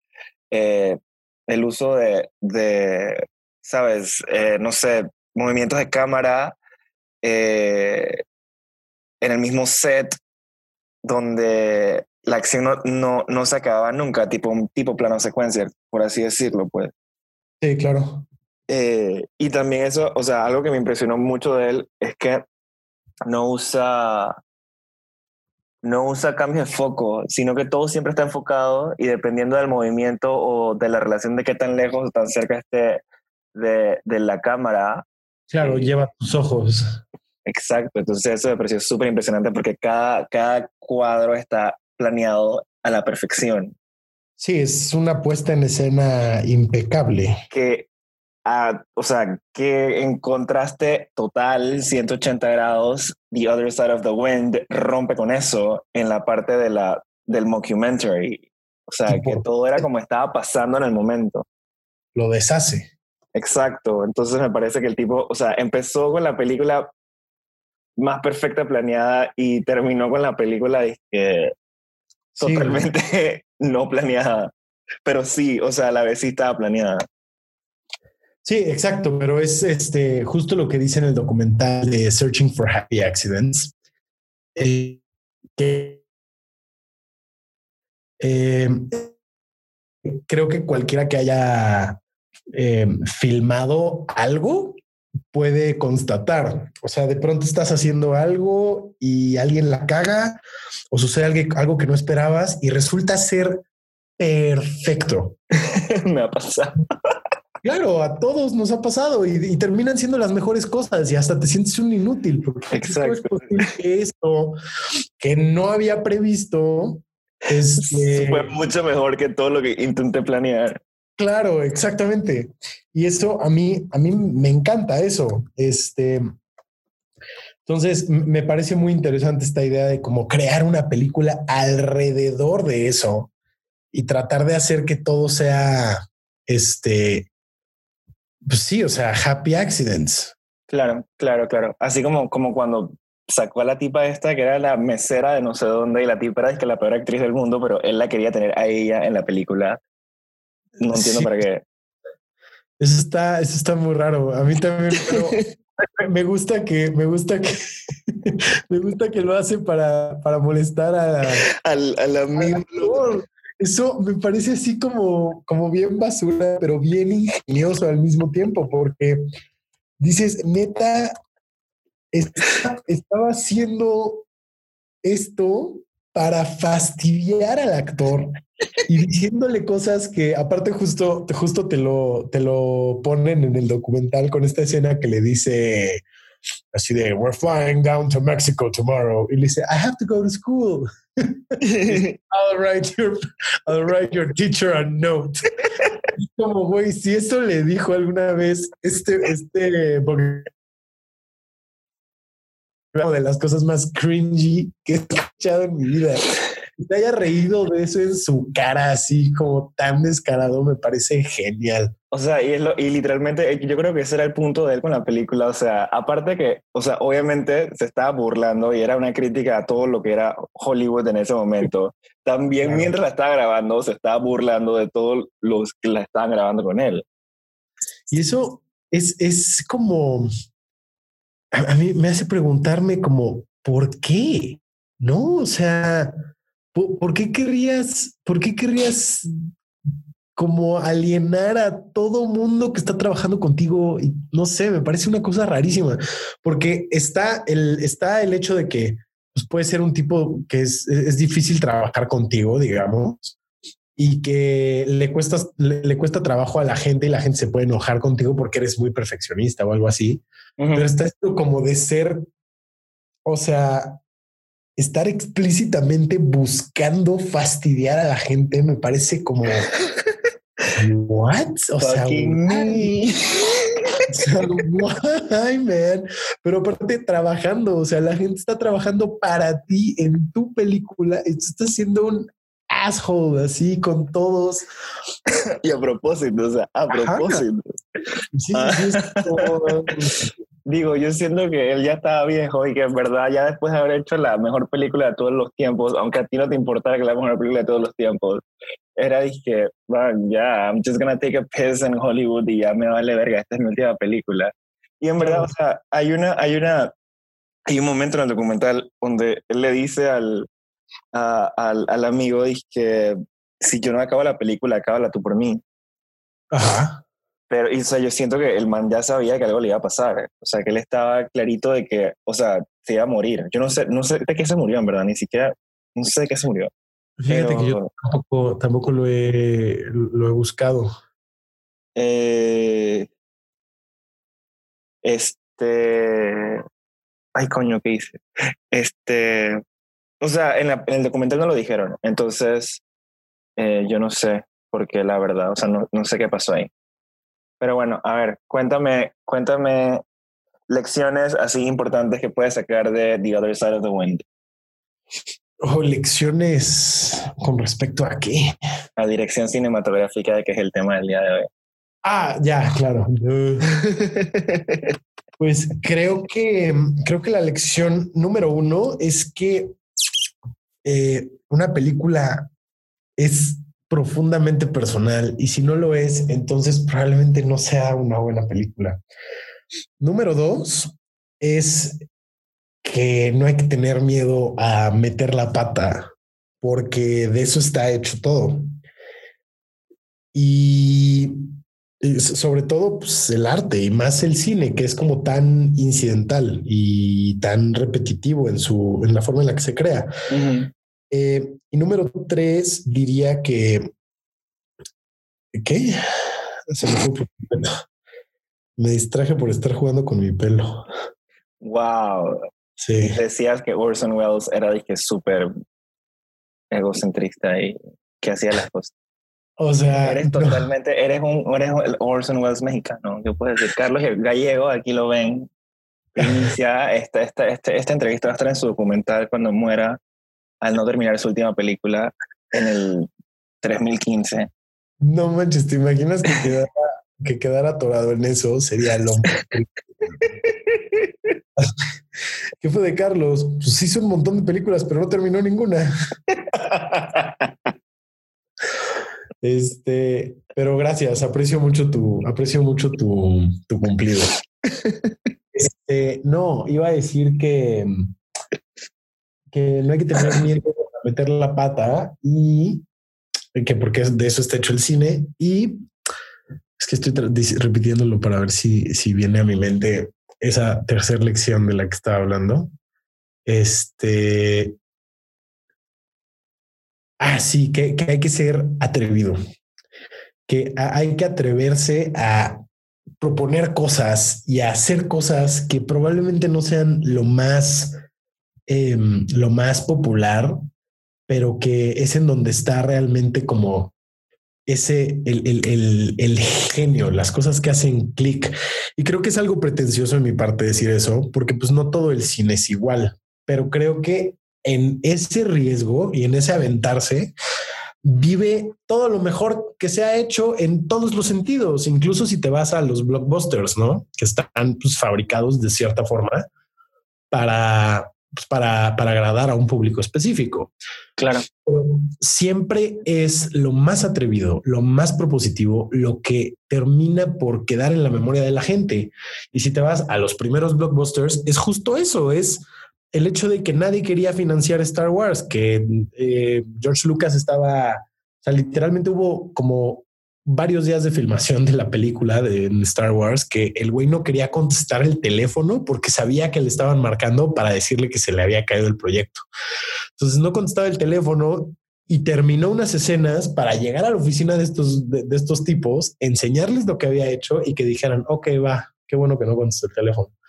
eh, el uso de, de sabes, Eh, no sé, movimientos de cámara eh, en el mismo set donde la acción no, no, no se acababa nunca, tipo un tipo plano secuencia, por así decirlo, pues. Sí, claro. Eh, y también eso, o sea, algo que me impresionó mucho de él es que no usa, no usa cambios de foco, sino que todo siempre está enfocado y dependiendo del movimiento o de la relación de qué tan lejos o tan cerca esté de, de la cámara. Claro, Sí. lleva tus ojos. Exacto, entonces eso me pareció súper impresionante porque cada, cada cuadro está planeado a la perfección. Sí, es una puesta en escena impecable. que, ah, o sea, que en contraste total, 180 grados, The Other Side of the Wind rompe con eso en la parte de la, del mockumentary. O sea, que todo era como estaba pasando en el momento. Lo deshace. Exacto. Entonces me parece que el tipo, o sea, empezó con la película más perfecta planeada y terminó con la película Sí. totalmente no planeada. Pero sí, o sea, la vez sí estaba planeada. Sí, exacto, pero es este justo lo que dice en el documental de Searching for Happy Accidents. eh, eh, creo que cualquiera que haya eh, filmado algo puede constatar. O sea, de pronto estás haciendo algo y alguien la caga o sucede algo, que no esperabas y resulta ser perfecto. me ha pasado. Claro, a todos nos ha pasado y, y terminan siendo las mejores cosas y hasta te sientes un inútil. Porque ¿cómo es posible que esto que no había previsto este, Fue mucho mejor que todo lo que intenté planear. Claro, exactamente. Y eso a mí, a mí me encanta eso. Este, entonces me parece muy interesante esta idea de cómo crear una película alrededor de eso y tratar de hacer que todo sea, este, pues sí, o sea, happy accidents. Claro, claro, claro. Así como, como cuando sacó a la tipa esta que era la mesera de no sé dónde y la tipa era es que la peor actriz del mundo, pero él la quería tener a ella en la película. No entiendo Sí. para qué. Eso está, eso está muy raro. A mí también, pero me gusta que, me gusta que, me gusta que lo hace para, para molestar a, Al, al amigo. actor. Eso me parece así como, como bien basura, pero bien ingenioso al mismo tiempo, porque dices, neta, está- estaba haciendo esto para fastidiar al actor y diciéndole cosas que aparte justo, justo te lo, te lo ponen en el documental con esta escena que le dice así de, we're flying down to Mexico tomorrow. Y le dice, I have to go to school. I'll write your, I'll write your teacher a note. Como güey, si eso le dijo alguna vez este, este, porque de las cosas más cringy que escuchado en mi vida. Que te haya reído de eso en su cara así como tan descarado me parece genial. O sea, y, es lo, y literalmente eh, yo creo que ese era el punto de él con la película. O sea, aparte que, o sea, obviamente se estaba burlando y era una crítica a todo lo que era Hollywood en ese momento. También Claro. mientras la estaba grabando, se estaba burlando de todos los que la estaban grabando con él. Y eso es, es como, a, a mí me hace preguntarme como, ¿por qué? No, o sea, ¿Por, por qué querrías, por qué querrías como alienar a todo mundo que está trabajando contigo? Y no sé, me parece una cosa rarísima, porque está el, está el hecho de que pues, puede ser un tipo que es, es difícil trabajar contigo, digamos, y que le cuesta, le, le cuesta trabajo a la gente y la gente se puede enojar contigo porque eres muy perfeccionista o algo así. Pero está esto como de ser, o sea, estar explícitamente buscando fastidiar a la gente me parece como what? O sea, me. o sea, why, man? Pero aparte trabajando, o sea, la gente está trabajando para ti en tu película y tú estás siendo un asshole así con todos. Y a propósito, o sea, a Ajá. propósito. Sí, Ah. sí, es como- Digo, yo siento que él ya estaba viejo y que en verdad ya después de haber hecho la mejor película de todos los tiempos, aunque a ti no te importara que la mejor película de todos los tiempos, era dije, "Man, ya, I'm just gonna take a piss en Hollywood y ya me vale verga, esta es mi última película. Y en verdad, o sea, hay una, hay una, hay un momento en el documental donde él le dice al, a- al, al amigo, que si yo no acabo la película, acábala tú por mí. Ajá. Pero, y, o sea, yo siento que el man ya sabía que algo le iba a pasar. O sea, que él estaba clarito de que, o sea, se iba a morir. Yo no sé, no sé de qué se murió, en verdad, ni siquiera, no sé de qué se murió. Fíjate que yo tampoco, tampoco lo he, lo he buscado. Eh, este, ay, coño, ¿qué hice? Este, o sea, en, la- en el documental no lo dijeron. Entonces, eh, yo no sé, porque la verdad, o sea, no, no sé qué pasó ahí. Pero bueno, a ver, cuéntame, cuéntame lecciones así importantes que puedes sacar de The Other Side of the Wind. Oh, lecciones con respecto a qué. La dirección cinematográfica, que es el tema del día de hoy. Ah, ya, claro. Pues creo que creo que la lección número uno es que eh, una película es profundamente personal y si no lo es, entonces probablemente no sea una buena película. Número dos es que no hay que tener miedo a meter la pata porque de eso está hecho todo. Y y so- sobre todo pues, el arte y más el cine, que es como tan incidental y tan repetitivo en su en la forma en la que se crea. Eh, y número tres, diría que ¿qué? Se me, fue me distraje por estar jugando con mi pelo. Wow. Sí. Decías que Orson Welles era dije súper egocentrista y que hacía las cosas. O sea, Eres no. totalmente, eres un, eres el Orson Welles mexicano. Yo puedo decir, Carlos Gallego, aquí lo ven. Inicia esta, esta, esta, esta entrevista va a estar en su documental cuando muera al no terminar su última película en el 3015. No manches, ¿te imaginas que quedara, que quedara atorado en eso? Sería lo ¿Qué fue de Carlos? Pues hizo un montón de películas, pero no terminó ninguna. Este, pero gracias, aprecio mucho tu, aprecio mucho tu, tu cumplido. Este, no, iba a decir que, que no hay que tener miedo a meter la pata y que porque de eso está hecho el cine y es que estoy repitiéndolo para ver si, si viene a mi mente esa tercera lección de la que estaba hablando. Este. Ah, sí, que, que hay que ser atrevido, que hay que atreverse a proponer cosas y a hacer cosas que probablemente no sean lo más, em, lo más popular, pero que es en donde está realmente como ese, el, el, el, el genio, las cosas que hacen clic. Y creo que es algo pretencioso en mi parte decir eso, porque pues no todo el cine es igual, pero creo que en ese riesgo y en ese aventarse, vive todo lo mejor que se ha hecho en todos los sentidos, incluso si te vas a los blockbusters, ¿no? Que están pues, fabricados de cierta forma para, pues, para, para agradar a un público específico. Claro. Pero siempre es lo más atrevido, lo más propositivo, lo que termina por quedar en la memoria de la gente. Y si te vas a los primeros blockbusters, es justo eso, es el hecho de que nadie quería financiar Star Wars, que eh, George Lucas estaba, o sea, literalmente hubo como varios días de filmación de la película de Star Wars que el güey no quería contestar el teléfono porque sabía que le estaban marcando para decirle que se le había caído el proyecto. Entonces no contestaba el teléfono y terminó unas escenas para llegar a la oficina de estos, de, estos tipos, enseñarles lo que había hecho y que dijeran, ok, va, qué bueno que no contestó el teléfono.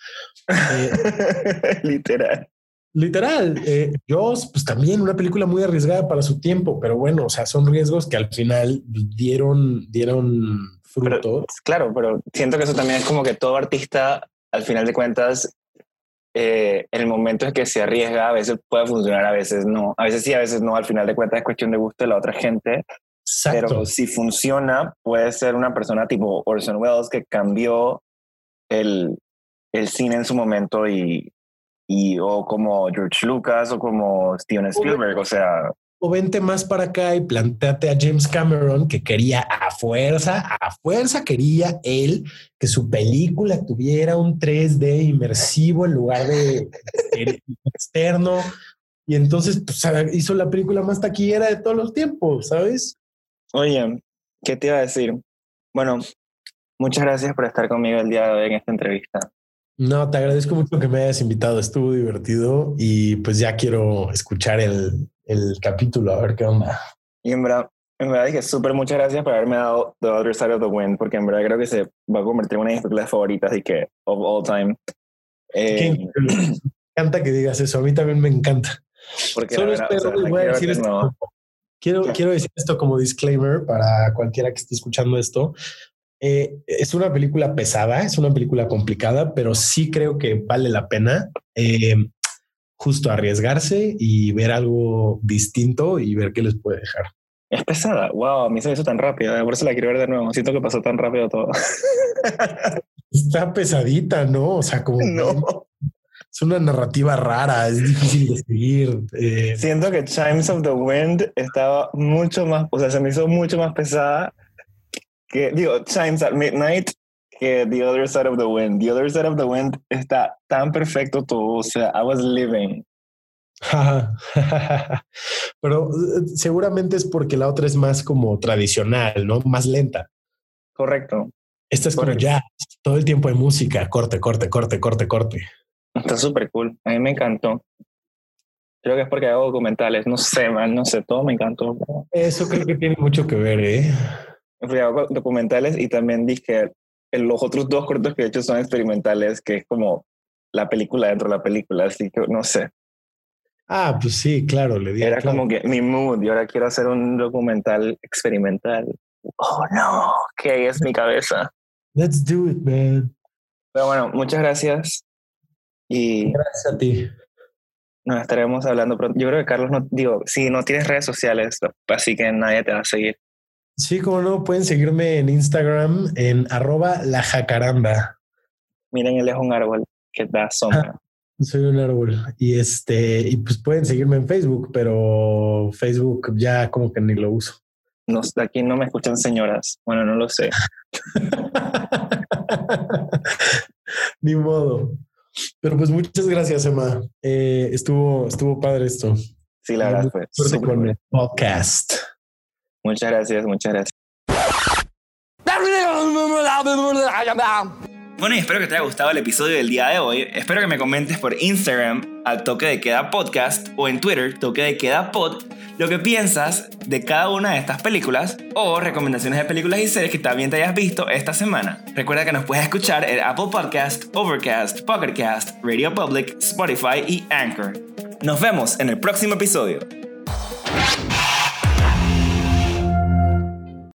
Eh, Literal. Literal, eh, Jaws, pues también una película muy arriesgada para su tiempo, pero bueno, o sea, son riesgos que al final dieron, dieron fruto. claro, pero siento que eso también es como que todo artista, al final de cuentas, eh, en el momento en que se arriesga, a veces puede funcionar, a veces no. A veces sí, a veces no. Al final de cuentas es cuestión de gusto de la otra gente. Pero si funciona, puede ser una persona tipo Orson Welles que cambió el, el cine en su momento y, y o como George Lucas o como Steven Spielberg, o sea... O vente más para acá y planteate a James Cameron que quería a fuerza, a fuerza quería él que su película tuviera un 3D inmersivo en lugar de externo. Y entonces pues, hizo la película más taquillera de todos los tiempos, ¿sabes? Oye, ¿qué te iba a decir? Bueno, muchas gracias por estar conmigo el día de hoy en esta entrevista. No, te agradezco mucho que me hayas invitado. Estuvo divertido y pues ya quiero escuchar el, el capítulo, a ver qué onda. Y en verdad, en verdad dije súper muchas gracias por haberme dado The Other Side of the Wind, porque en verdad creo que se va a convertir en una de mis películas favoritas y que of all time. Eh, me encanta que digas eso. A mí también me encanta. Porque Solo espero, voy a decir esto. Quiero, quiero decir esto como disclaimer para cualquiera que esté escuchando esto. Eh, es una película pesada, es una película complicada, pero sí creo que vale la pena eh, justo arriesgarse y ver algo distinto y ver qué les puede dejar. Es pesada. Wow, a mí se me hizo tan rápido. Eh, por eso la quiero ver de nuevo. Siento que pasó tan rápido todo. Está pesadita, ¿no? O sea, como no. es una narrativa rara, es difícil de seguir. Siento que Chimes of the Wind estaba mucho más, o sea, se me hizo mucho más pesada que digo, Chimes at Midnight que The Other Side of the Wind. The Other Side of the Wind está tan perfecto todo, o sea, I was living. Pero eh, seguramente es porque la otra es más como tradicional, ¿no? Más lenta. Correcto. Esta es como ya, todo el tiempo de música, corte, corte, corte, corte, corte. Está súper cool. A mí me encantó. Creo que es porque hago documentales. No sé, man, no sé, todo me encantó. Eso creo que tiene mucho que ver, ¿eh? Documentales y también dije, los otros dos cortos que he hecho son experimentales, que es como la película dentro de la película, así que no sé. Ah, pues sí, claro, le di. Era como que mi mood y ahora quiero hacer un documental experimental. Oh no, ¿qué es mi cabeza? Let's do it, man. Pero bueno, muchas gracias. Y gracias a ti. Nos estaremos hablando pronto. Yo creo que Carlos no, digo, si no tienes redes sociales, así que nadie te va a seguir. Sí, como no, pueden seguirme en Instagram en arroba la jacaranda. Miren, él es un árbol que da sombra. soy un árbol. Y este, y pues pueden seguirme en Facebook, pero Facebook ya como que ni lo uso. No, aquí no me escuchan señoras. Bueno, no lo sé. ni modo. Pero pues muchas gracias, Emma. Eh, estuvo, estuvo padre esto. Sí, la verdad fue. El podcast. Muchas gracias, muchas gracias. Bueno, y espero que te haya gustado el episodio del día de hoy. Espero que me comentes por Instagram al toque de queda podcast o en Twitter toque de queda pod lo que piensas de cada una de estas películas o recomendaciones de películas y series que también te hayas visto esta semana. Recuerda que nos puedes escuchar en Apple Podcast, Overcast, Pocketcast, Radio Public, Spotify y Anchor. Nos vemos en el próximo episodio.